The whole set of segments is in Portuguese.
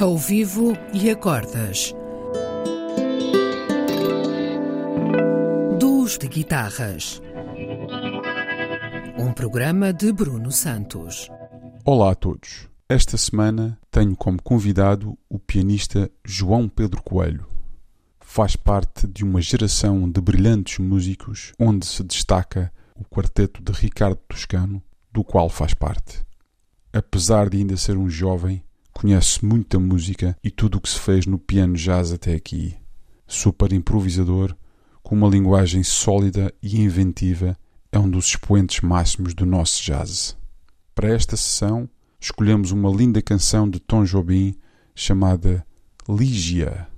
Ao vivo e acordas. Duos de guitarras. Um programa de Bruno Santos. Olá a todos. Esta semana tenho como convidado o pianista João Pedro Coelho. Faz parte de uma geração de brilhantes músicos onde se destaca o quarteto de Ricardo Toscano, do qual faz parte. Apesar de ainda ser um jovem, conhece muita música e tudo o que se fez no piano jazz até aqui. Super improvisador, com uma linguagem sólida e inventiva, é um dos expoentes máximos do nosso jazz. Para esta sessão, escolhemos uma linda canção de Tom Jobim chamada Ligia.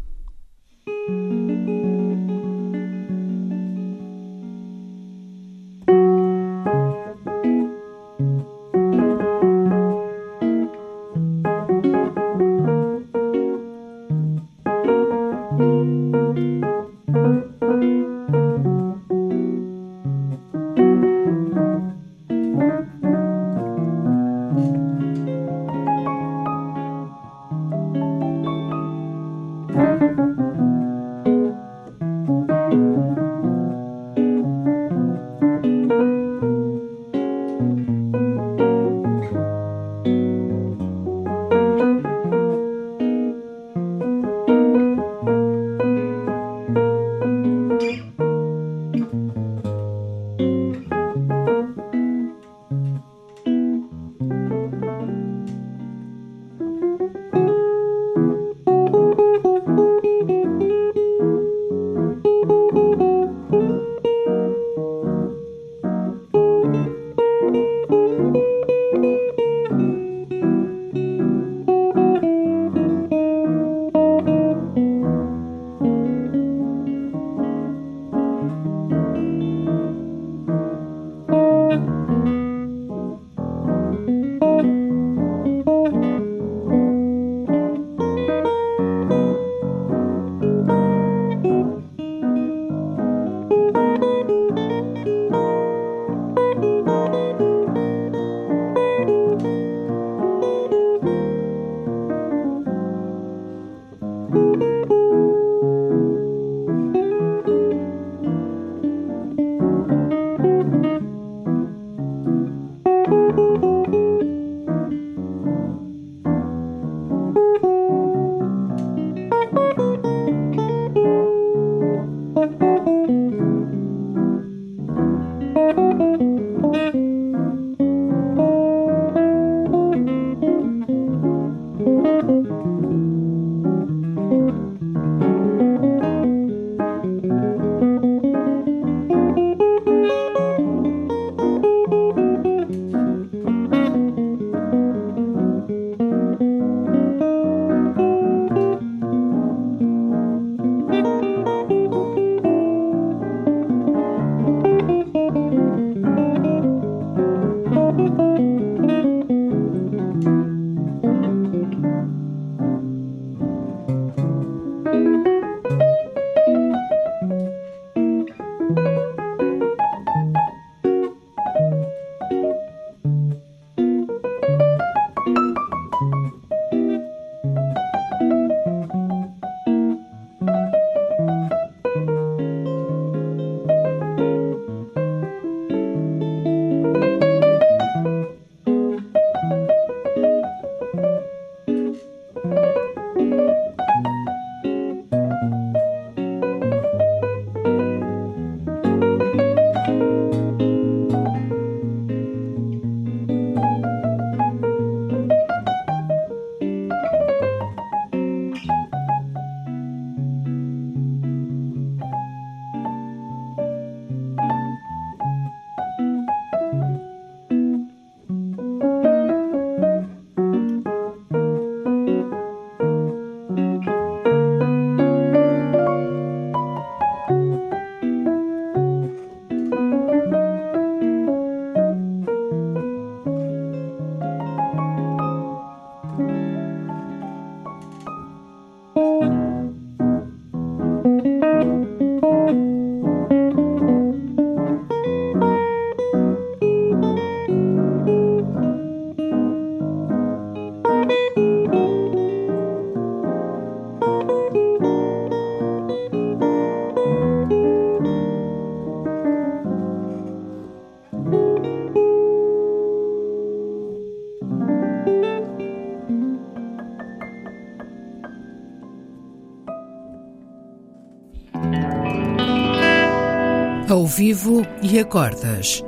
Ao vivo e a cordas.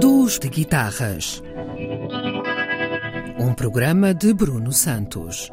Duos de guitarras. Um programa de Bruno Santos.